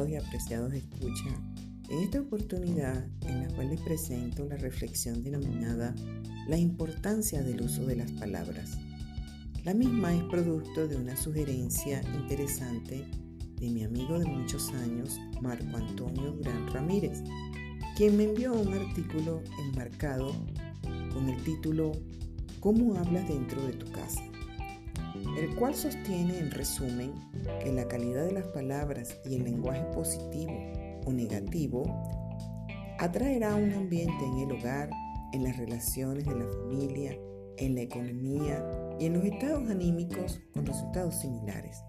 y apreciados escucha, en esta oportunidad en la cual les presento la reflexión denominada La importancia del uso de las palabras. La misma es producto de una sugerencia interesante de mi amigo de muchos años, Marco Antonio Durán Ramírez, quien me envió un artículo enmarcado con el título ¿Cómo hablas dentro de tu casa? El cual sostiene en resumen que la calidad de las palabras y el lenguaje positivo o negativo atraerá un ambiente en el hogar, en las relaciones de la familia, en la economía y en los estados anímicos con resultados similares,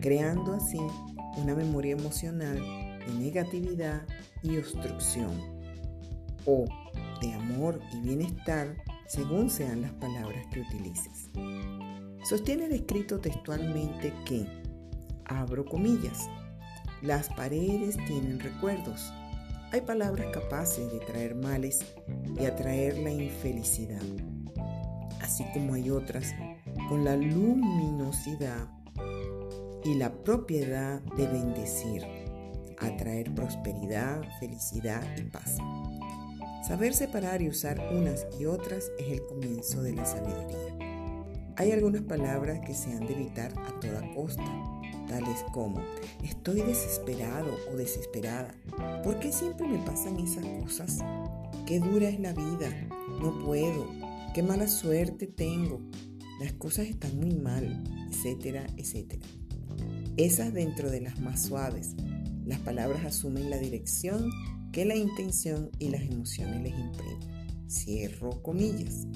creando así una memoria emocional de negatividad y obstrucción, o de amor y bienestar según sean las palabras que utilices. Sostiene el escrito textualmente que, abro comillas, las paredes tienen recuerdos. Hay palabras capaces de traer males y atraer la infelicidad, así como hay otras con la luminosidad y la propiedad de bendecir, atraer prosperidad, felicidad y paz. Saber separar y usar unas y otras es el comienzo de la sabiduría. Hay algunas palabras que se han de evitar a toda costa, tales como estoy desesperado o desesperada. ¿Por qué siempre me pasan esas cosas? Qué dura es la vida. No puedo. Qué mala suerte tengo. Las cosas están muy mal, etcétera, etcétera. Esas dentro de las más suaves. Las palabras asumen la dirección que la intención y las emociones les imprimen. Cierro comillas.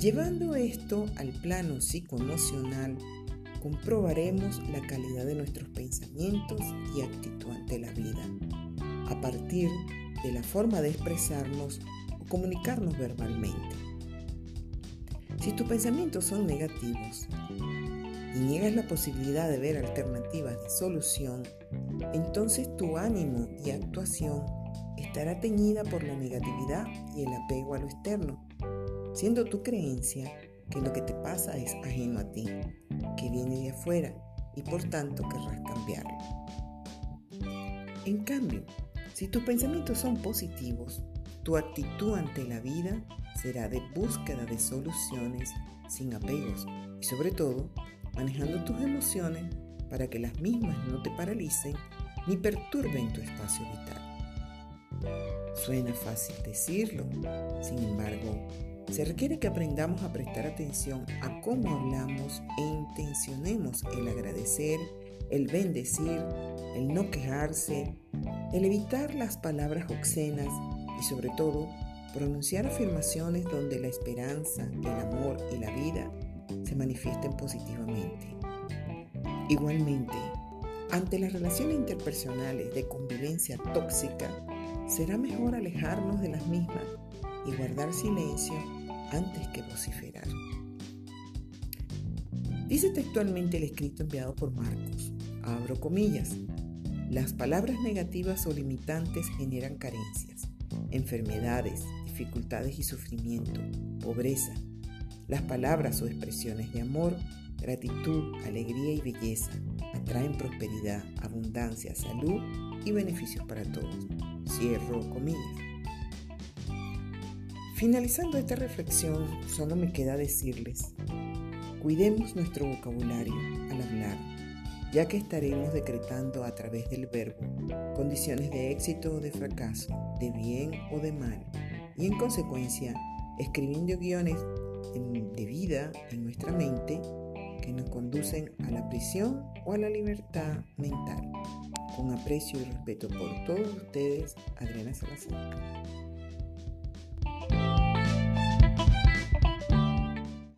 Llevando esto al plano psicoemocional, comprobaremos la calidad de nuestros pensamientos y actitud ante la vida, a partir de la forma de expresarnos o comunicarnos verbalmente. Si tus pensamientos son negativos y niegas la posibilidad de ver alternativas de solución, entonces tu ánimo y actuación estará teñida por la negatividad y el apego a lo externo siendo tu creencia que lo que te pasa es ajeno a ti, que viene de afuera y por tanto querrás cambiarlo. En cambio, si tus pensamientos son positivos, tu actitud ante la vida será de búsqueda de soluciones sin apegos y sobre todo manejando tus emociones para que las mismas no te paralicen ni perturben tu espacio vital. Suena fácil decirlo, sin embargo, se requiere que aprendamos a prestar atención a cómo hablamos e intencionemos el agradecer, el bendecir, el no quejarse, el evitar las palabras obscenas y sobre todo pronunciar afirmaciones donde la esperanza, el amor y la vida se manifiesten positivamente. Igualmente, ante las relaciones interpersonales de convivencia tóxica, será mejor alejarnos de las mismas y guardar silencio antes que vociferar. Dice textualmente el escrito enviado por Marcos, abro comillas, las palabras negativas o limitantes generan carencias, enfermedades, dificultades y sufrimiento, pobreza. Las palabras o expresiones de amor, gratitud, alegría y belleza atraen prosperidad, abundancia, salud y beneficios para todos. Cierro comillas. Finalizando esta reflexión, solo me queda decirles, cuidemos nuestro vocabulario al hablar, ya que estaremos decretando a través del verbo condiciones de éxito o de fracaso, de bien o de mal, y en consecuencia escribiendo guiones de vida en nuestra mente que nos conducen a la prisión o a la libertad mental. Con aprecio y respeto por todos ustedes, Adriana Salazar.